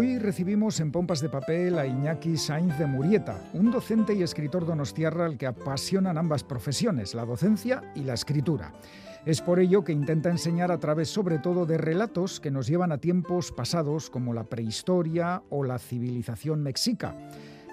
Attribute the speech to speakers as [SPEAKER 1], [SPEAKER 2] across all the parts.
[SPEAKER 1] Hoy recibimos en Pompas de Papel a Iñaki Sainz de Murieta, un docente y escritor donostiarra al que apasionan ambas profesiones, la docencia y la escritura. Es por ello que intenta enseñar a través sobre todo de relatos que nos llevan a tiempos pasados como la prehistoria o la civilización mexica.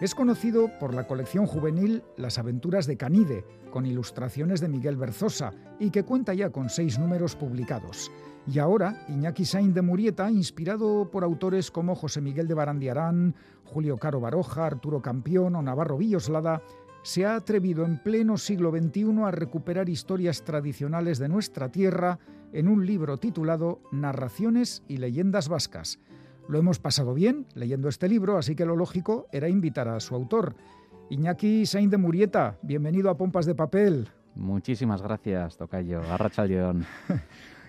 [SPEAKER 1] Es conocido por la colección juvenil Las aventuras de Canide, con ilustraciones de Miguel Berzosa, y que cuenta ya con seis números publicados. Y ahora, Iñaki Sainz de Murieta, inspirado por autores como José Miguel de Barandiarán, Julio Caro Baroja, Arturo Campión o Navarro Villoslada, se ha atrevido en pleno siglo XXI a recuperar historias tradicionales de nuestra tierra en un libro titulado Narraciones y leyendas vascas. Lo hemos pasado bien leyendo este libro, así que lo lógico era invitar a su autor. Iñaki Sainz de Murieta, bienvenido a Pompas de Papel.
[SPEAKER 2] Muchísimas gracias, Tocayo. Arracha León.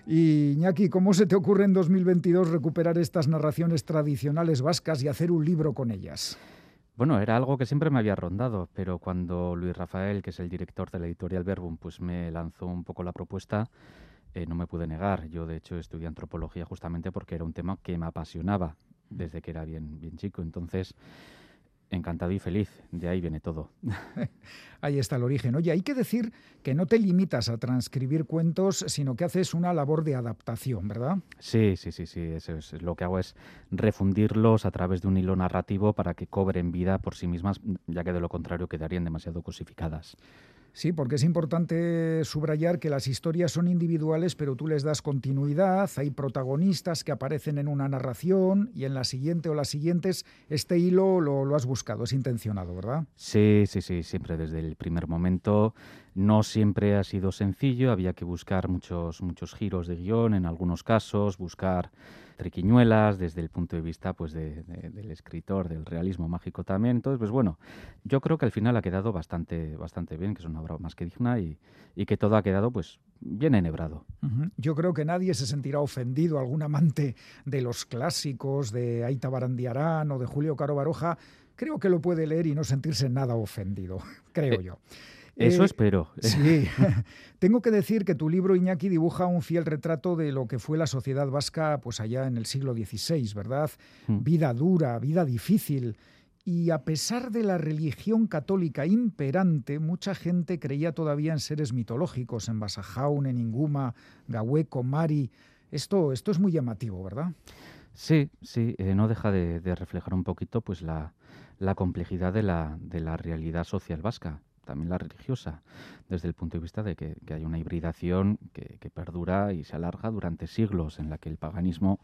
[SPEAKER 1] Y Iñaki, ¿cómo se te ocurre en 2022 recuperar estas narraciones tradicionales vascas y hacer un libro con ellas?
[SPEAKER 2] Bueno, era algo que siempre me había rondado, pero cuando Luis Rafael, que es el director de la editorial Verbum, pues me lanzó un poco la propuesta, eh, no me pude negar. Yo, de hecho, estudié antropología justamente porque era un tema que me apasionaba desde que era bien, bien chico. Entonces, encantado y feliz. De ahí viene todo.
[SPEAKER 1] ahí está el origen. Oye, hay que decir que no te limitas a transcribir cuentos, sino que haces una labor de adaptación, ¿verdad?
[SPEAKER 2] Sí, sí, sí, sí. Eso es. Lo que hago es refundirlos a través de un hilo narrativo para que cobren vida por sí mismas, ya que de lo contrario quedarían demasiado cosificadas.
[SPEAKER 1] Sí, porque es importante subrayar que las historias son individuales, pero tú les das continuidad, hay protagonistas que aparecen en una narración y en la siguiente o las siguientes este hilo lo, lo has buscado, es intencionado, ¿verdad?
[SPEAKER 2] Sí, sí, sí, siempre desde el primer momento. No siempre ha sido sencillo, había que buscar muchos, muchos giros de guion en algunos casos, buscar triquiñuelas desde el punto de vista pues del escritor, del realismo mágico también. Entonces, pues bueno, yo creo que al final ha quedado bastante, bastante bien, que es una obra más que digna y, que todo ha quedado pues bien enhebrado.
[SPEAKER 1] Yo creo que nadie se sentirá ofendido, algún amante de los clásicos de Aita Barandiarán o de Julio Caro Baroja, creo que lo puede leer y no sentirse nada ofendido, creo eh, yo.
[SPEAKER 2] Eso eh, espero.
[SPEAKER 1] Sí, tengo que decir que tu libro, Iñaki, dibuja un fiel retrato de lo que fue la sociedad vasca pues allá en el siglo XVI, ¿verdad? Hmm. Vida dura, vida difícil. Y a pesar de la religión católica imperante, mucha gente creía todavía en seres mitológicos, en Basajaun, en Inguma, Gahueco, Mari. Esto, esto es muy llamativo, ¿verdad?
[SPEAKER 2] Sí, sí, eh, no deja de, reflejar un poquito pues la, complejidad de la, de la realidad social vasca también la religiosa, desde el punto de vista de que, hay una hibridación que, perdura y se alarga durante siglos, en la que el paganismo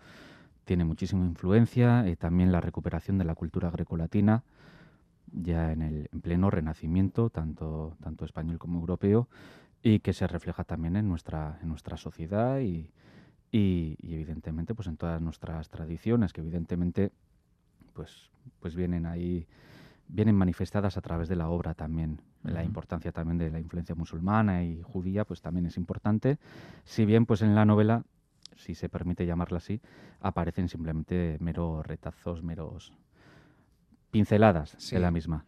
[SPEAKER 2] tiene muchísima influencia, y también la recuperación de la cultura grecolatina, ya en el pleno renacimiento, tanto, tanto español como europeo, y que se refleja también en nuestra, en nuestra sociedad y, y, y, evidentemente pues en todas nuestras tradiciones, que evidentemente pues, pues vienen ahí vienen manifestadas a través de la obra también. La importancia también de la influencia musulmana y judía, pues también es importante. Si bien, pues en la novela, si se permite llamarla así, aparecen simplemente meros retazos, meros pinceladas de la misma.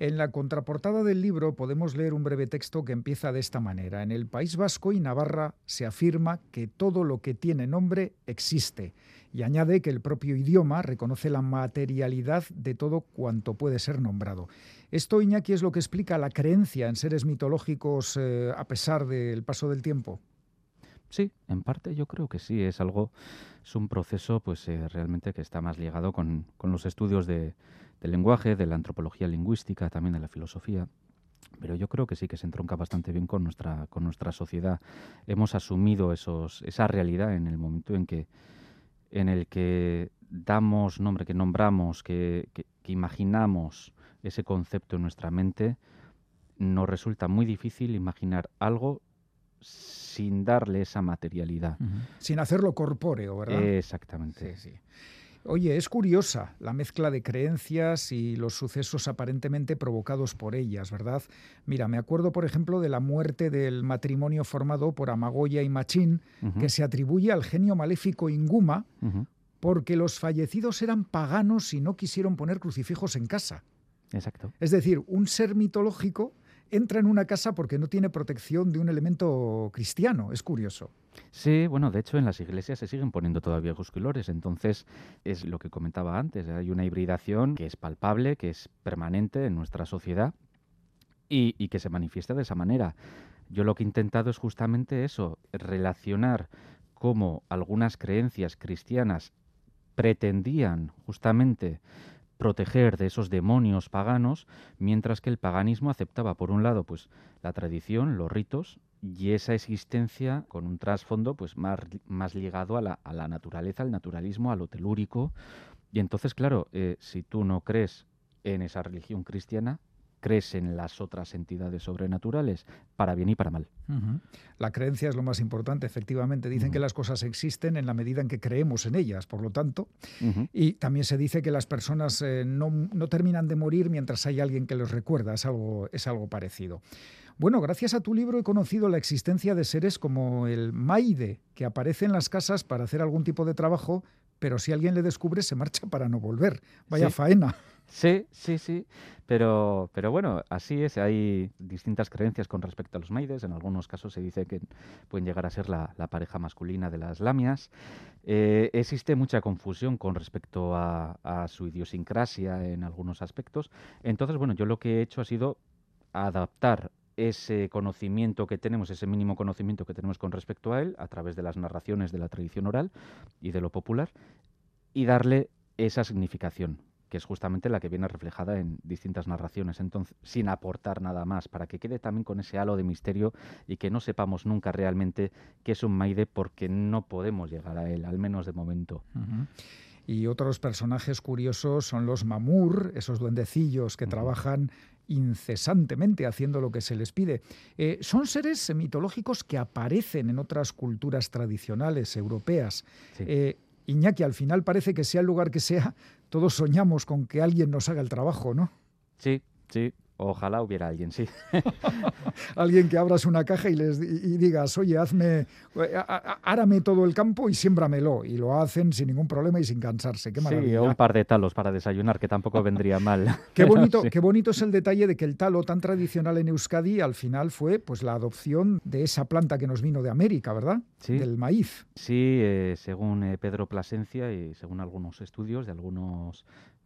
[SPEAKER 1] En la contraportada del libro podemos leer un breve texto que empieza de esta manera. En el País Vasco y Navarra se afirma que todo lo que tiene nombre existe y añade que el propio idioma reconoce la materialidad de todo cuanto puede ser nombrado. Esto, Iñaki, es lo que explica la creencia en seres mitológicos eh, a pesar del paso del tiempo.
[SPEAKER 2] Sí, en parte yo creo que sí, es algo, es un proceso pues eh, realmente que está más ligado con, los estudios de, del lenguaje, de la antropología lingüística, también de la filosofía. Pero yo creo que sí que se entronca bastante bien con nuestra, con nuestra sociedad. Hemos asumido esos, esa realidad en el momento en que en el que damos nombre, que nombramos, que, imaginamos ese concepto en nuestra mente, nos resulta muy difícil imaginar algo sin darle esa materialidad.
[SPEAKER 1] Sin hacerlo corpóreo, ¿verdad?
[SPEAKER 2] Exactamente.
[SPEAKER 1] Sí, sí. Oye, es curiosa la mezcla de creencias y los sucesos aparentemente provocados por ellas, ¿verdad? Mira, me acuerdo, por ejemplo, de la muerte del matrimonio formado por Amagoya y Machín, que se atribuye al genio maléfico Inguma, porque los fallecidos eran paganos y no quisieron poner crucifijos en casa.
[SPEAKER 2] Exacto.
[SPEAKER 1] Es decir, un ser mitológico entra en una casa porque no tiene protección de un elemento cristiano. Es curioso.
[SPEAKER 2] Sí, bueno, de hecho en las iglesias se siguen poniendo todavía colores, entonces es lo que comentaba antes, hay una hibridación que es palpable, que es permanente en nuestra sociedad y, y que se manifiesta de esa manera. Yo lo que he intentado es justamente eso, relacionar cómo algunas creencias cristianas pretendían justamente proteger de esos demonios paganos, mientras que el paganismo aceptaba, por un lado, pues la tradición, los ritos, y esa existencia con un trasfondo pues más, más ligado a la, a la naturaleza, al naturalismo, a lo telúrico. Y entonces, claro, eh, si tú no crees en esa religión cristiana, crees en las otras entidades sobrenaturales, para bien y para mal.
[SPEAKER 1] La creencia es lo más importante, efectivamente. Dicen que las cosas existen en la medida en que creemos en ellas, por lo tanto. Y también se dice que las personas eh, no, no, terminan de morir mientras hay alguien que los recuerda. Es algo, es algo parecido. Bueno, gracias a tu libro he conocido la existencia de seres como el Maide, que aparece en las casas para hacer algún tipo de trabajo, pero si alguien le descubre se marcha para no volver. Vaya faena.
[SPEAKER 2] Sí, sí, sí. Pero, pero bueno, así es. Hay distintas creencias con respecto a los maides. En algunos casos se dice que pueden llegar a ser la, pareja masculina de las lamias. Eh, existe mucha confusión con respecto a, a, su idiosincrasia en algunos aspectos. Entonces, bueno, yo lo que he hecho ha sido adaptar ese conocimiento que tenemos, ese mínimo conocimiento que tenemos con respecto a él, a través de las narraciones de la tradición oral y de lo popular, y darle esa significación, que es justamente la que viene reflejada en distintas narraciones, entonces, sin aportar nada más, para que quede también con ese halo de misterio y que no sepamos nunca realmente qué es un Maide, porque no podemos llegar a él, al menos de momento.
[SPEAKER 1] Y otros personajes curiosos son los mamur, esos duendecillos que trabajan incesantemente haciendo lo que se les pide. Eh, son seres mitológicos que aparecen en otras culturas tradicionales europeas. Eh, Iñaki, al final parece que sea el lugar que sea, todos soñamos con que alguien nos haga el trabajo, ¿no?
[SPEAKER 2] Sí, sí, Ojalá hubiera alguien, sí.
[SPEAKER 1] alguien que abras una caja y les y digas, oye, hazme, árame todo el campo y siémbramelo. Y lo hacen sin ningún problema y sin cansarse. Qué maravilla.
[SPEAKER 2] Sí, un par de talos para desayunar, que tampoco vendría mal.
[SPEAKER 1] qué, bonito, qué bonito es el detalle de que el talo tan tradicional en Euskadi al final fue pues la adopción de esa planta que nos vino de América, ¿verdad?
[SPEAKER 2] Sí.
[SPEAKER 1] Del maíz.
[SPEAKER 2] Sí, eh, según eh, Pedro Plasencia y según algunos estudios de algunos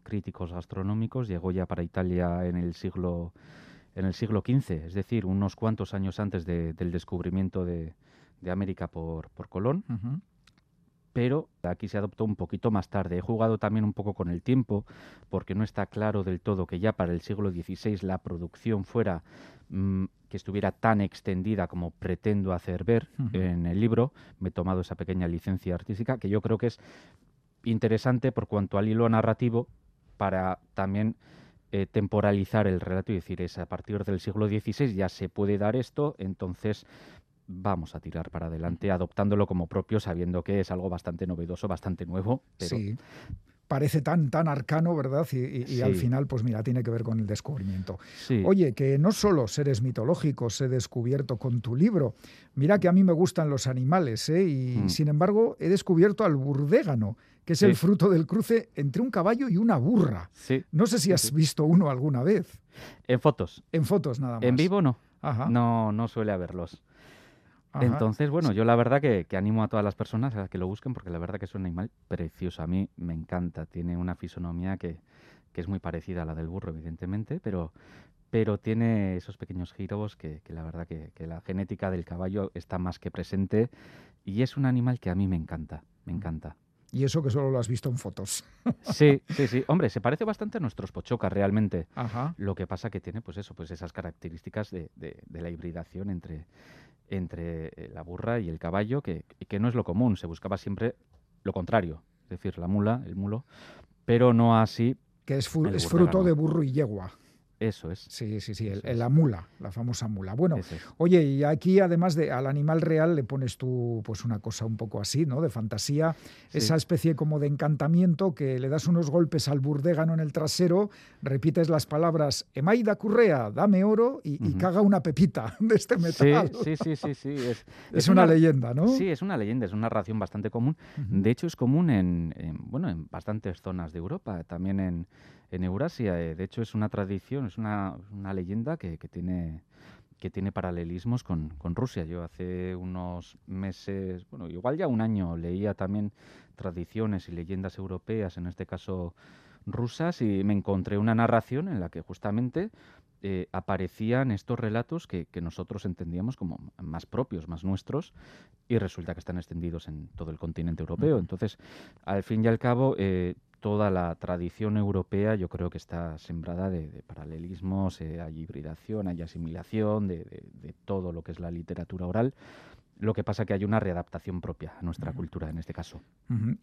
[SPEAKER 2] críticos gastronómicos, llegó ya para Italia en el siglo en el siglo XV, es decir, unos cuantos años antes del descubrimiento de, América por, por Colón. Pero aquí se adoptó un poquito más tarde. He jugado también un poco con el tiempo, porque no está claro del todo que ya para el siglo XVI la producción fuera mm, que estuviera tan extendida como pretendo hacer ver en el libro. Me he tomado esa pequeña licencia artística, que yo creo que es interesante por cuanto al hilo narrativo para también eh, temporalizar el relato y decir, es a partir del siglo XVI ya se puede dar esto, entonces vamos a tirar para adelante adoptándolo como propio, sabiendo que es algo bastante novedoso, bastante nuevo.
[SPEAKER 1] Sí parece tan, tan arcano, ¿verdad? Y, al final, pues mira, tiene que ver con el descubrimiento. Oye, que no solo seres mitológicos he descubierto con tu libro, mira que a mí me gustan los animales, ¿eh? Y mm. sin embargo he descubierto al burdégano, que es el fruto del cruce entre un caballo y una burra. No sé si has visto uno alguna vez.
[SPEAKER 2] En fotos.
[SPEAKER 1] En fotos nada más.
[SPEAKER 2] En vivo no. No, no suele haberlos. Entonces, bueno, yo la verdad que, animo a todas las personas a que lo busquen porque la verdad que es un animal precioso. A mí me encanta. Tiene una fisonomía que, es muy parecida a la del burro, evidentemente, pero, pero tiene esos pequeños giros que, la verdad que, que, la genética del caballo está más que presente y es un animal que a mí me encanta, me encanta.
[SPEAKER 1] Y eso que solo lo has visto en fotos.
[SPEAKER 2] Sí, sí, sí. Hombre, se parece bastante a nuestros pochocas realmente. Ajá. Lo que pasa que tiene, pues eso, pues esas características de, de la hibridación entre, entre eh, la burra y el caballo, que, que no es lo común, se buscaba siempre lo contrario, es decir, la mula, el mulo, pero no así.
[SPEAKER 1] Que es, es fruto de burro y yegua.
[SPEAKER 2] Eso es.
[SPEAKER 1] Sí, sí, sí, el, la mula, la famosa mula. Bueno, oye, y aquí además de al animal real le pones tú pues una cosa un poco así, ¿no? De fantasía, esa especie como de encantamiento que le das unos golpes al burdégano en el trasero, repites las palabras Emaida Currea, dame oro y, caga una pepita de este metal.
[SPEAKER 2] Sí, sí, sí, sí,
[SPEAKER 1] Es, una, leyenda, ¿no?
[SPEAKER 2] Sí, es una leyenda, es una narración bastante común. De hecho, es común en, bueno, en bastantes zonas de Europa, también en en Eurasia. Eh, de hecho, es una tradición, es una, leyenda que, tiene que tiene paralelismos con, con, Rusia. Yo hace unos meses, bueno, igual ya un año, leía también tradiciones y leyendas europeas, en este caso rusas, y me encontré una narración en la que justamente eh, aparecían estos relatos que, nosotros entendíamos como más propios, más nuestros, y resulta que están extendidos en todo el continente europeo. Entonces, al fin y al cabo, eh, toda la tradición europea yo creo que está sembrada de, paralelismos, eh, hay hibridación, hay asimilación de, de, todo lo que es la literatura oral lo que pasa que hay una readaptación propia a nuestra cultura en este caso.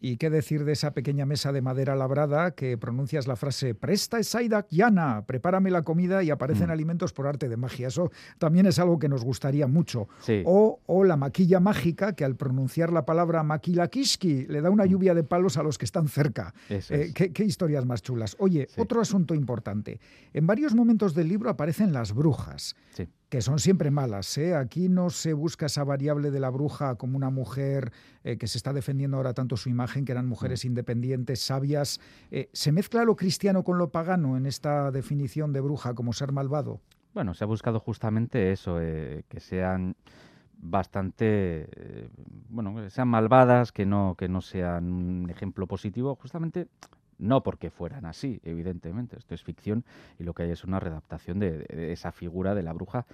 [SPEAKER 1] ¿Y qué decir de esa pequeña mesa de madera labrada que pronuncias la frase Presta Saidak Yana, prepárame la comida y aparecen alimentos por arte de magia? Eso también es algo que nos gustaría mucho. O, la maquilla mágica que al pronunciar la palabra maquilakiski le da una lluvia de palos a los que están cerca. Eh, ¿qué, historias más chulas. Oye, otro asunto importante. En varios momentos del libro aparecen las brujas. Sí que son siempre malas. ¿eh? Aquí no se busca esa variable de la bruja como una mujer eh, que se está defendiendo ahora tanto su imagen, que eran mujeres mm. independientes, sabias. Eh, ¿Se mezcla lo cristiano con lo pagano en esta definición de bruja como ser malvado?
[SPEAKER 2] Bueno, se ha buscado justamente eso, que sean bastante bueno que sean malvadas que no que no sean un ejemplo positivo justamente no porque fueran así, evidentemente, esto es ficción y lo que hay es una redactación de, esa figura de la bruja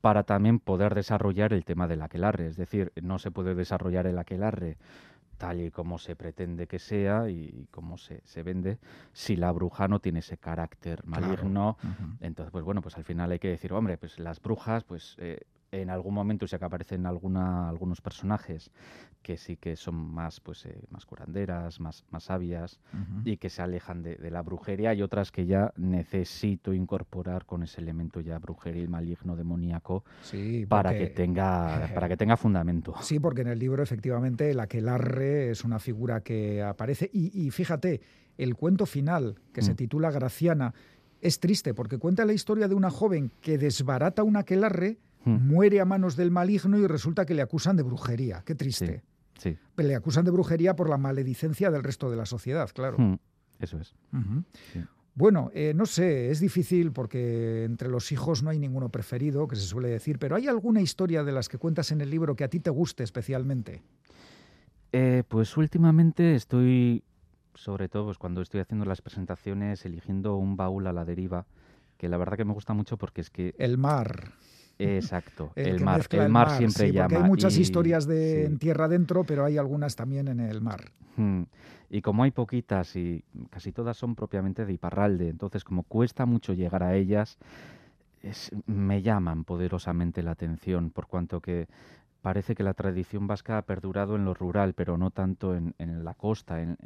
[SPEAKER 2] para también poder desarrollar el tema del aquelarre. Es decir, no se puede desarrollar el aquelarre tal y como se pretende que sea y como se, se vende, si la bruja no tiene ese carácter maligno. Entonces, pues bueno, pues al final hay que decir, hombre, pues las brujas, pues eh, en algún momento ya que aparecen alguna, algunos personajes que sí que son más pues eh, más curanderas, más, más sabias y que se alejan de, la brujería y otras que ya necesito incorporar con ese elemento ya brujeril, maligno, demoníaco para que tenga para que tenga fundamento.
[SPEAKER 1] Sí, porque en el libro efectivamente el aquelarre es una figura que aparece y, fíjate, el cuento final que se mm. titula Graciana es triste porque cuenta la historia de una joven que desbarata un aquelarre Muere a manos del maligno y resulta que le acusan de brujería. Qué triste. Sí, le acusan de brujería por la maledicencia del resto de la sociedad, claro.
[SPEAKER 2] Eso es.
[SPEAKER 1] Bueno, eh, no sé, es difícil porque entre los hijos no hay ninguno preferido, que se suele decir, pero ¿hay alguna historia de las que cuentas en el libro que a ti te guste especialmente?
[SPEAKER 2] Eh, pues últimamente estoy, sobre todo pues cuando estoy haciendo las presentaciones, eligiendo un baúl a la deriva, que la verdad que me gusta mucho porque es que...
[SPEAKER 1] El mar.
[SPEAKER 2] Exacto, el, mar. El, mar, siempre llama.
[SPEAKER 1] Porque hay muchas historias de en tierra adentro, pero hay algunas también en el mar.
[SPEAKER 2] Hmm. Y como hay poquitas y casi todas son propiamente de Iparralde, entonces como cuesta mucho llegar a ellas, me llaman poderosamente la atención, por cuanto que parece que la tradición vasca ha perdurado en lo rural, pero no tanto en, la costa, en,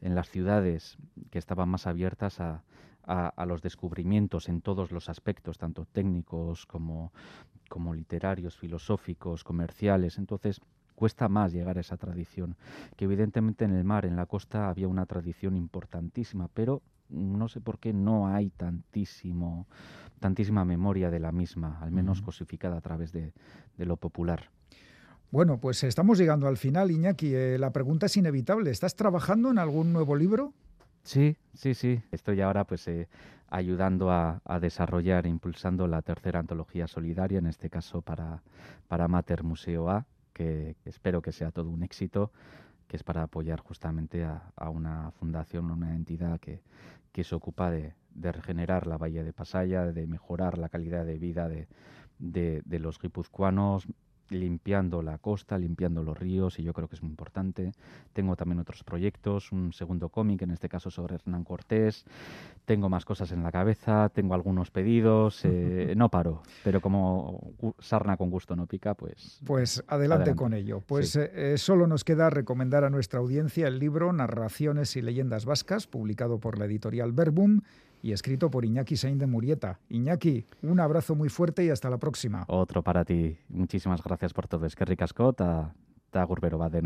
[SPEAKER 2] las ciudades que estaban más abiertas a, a, los descubrimientos en todos los aspectos, tanto técnicos como, como literarios, filosóficos, comerciales. Entonces, cuesta más llegar a esa tradición, que evidentemente en el mar, en la costa, había una tradición importantísima, pero no sé por qué no hay tantísimo, tantísima memoria de la misma, al menos cosificada a través de, lo popular.
[SPEAKER 1] Bueno, pues estamos llegando al final, Iñaki. Eh, la pregunta es inevitable. ¿Estás trabajando en algún nuevo libro?
[SPEAKER 2] Sí, sí, sí. Estoy ahora pues eh, ayudando a, desarrollar e impulsando la tercera antología solidaria, en este caso para, para Mater Museo A, que, espero que sea todo un éxito, que es para apoyar justamente a, una fundación, una entidad que, que se ocupa de, regenerar la bahía de Pasaya, de mejorar la calidad de vida de, de, de los guipuzcoanos, limpiando la costa, limpiando los ríos, y yo creo que es muy importante. Tengo también otros proyectos, un segundo cómic, en este caso sobre Hernán Cortés. Tengo más cosas en la cabeza, tengo algunos pedidos, eh, no paro, pero como sarna con gusto no pica, pues...
[SPEAKER 1] Pues adelante, con ello. Pues eh, eh, solo nos queda recomendar a nuestra audiencia el libro Narraciones y Leyendas Vascas, publicado por la editorial Verbum y escrito por Iñaki Sain de Murieta. Iñaki, un abrazo muy fuerte y hasta la próxima.
[SPEAKER 2] Otro para ti. Muchísimas gracias por todo. Es que ricasco, ta, ta gurbero va de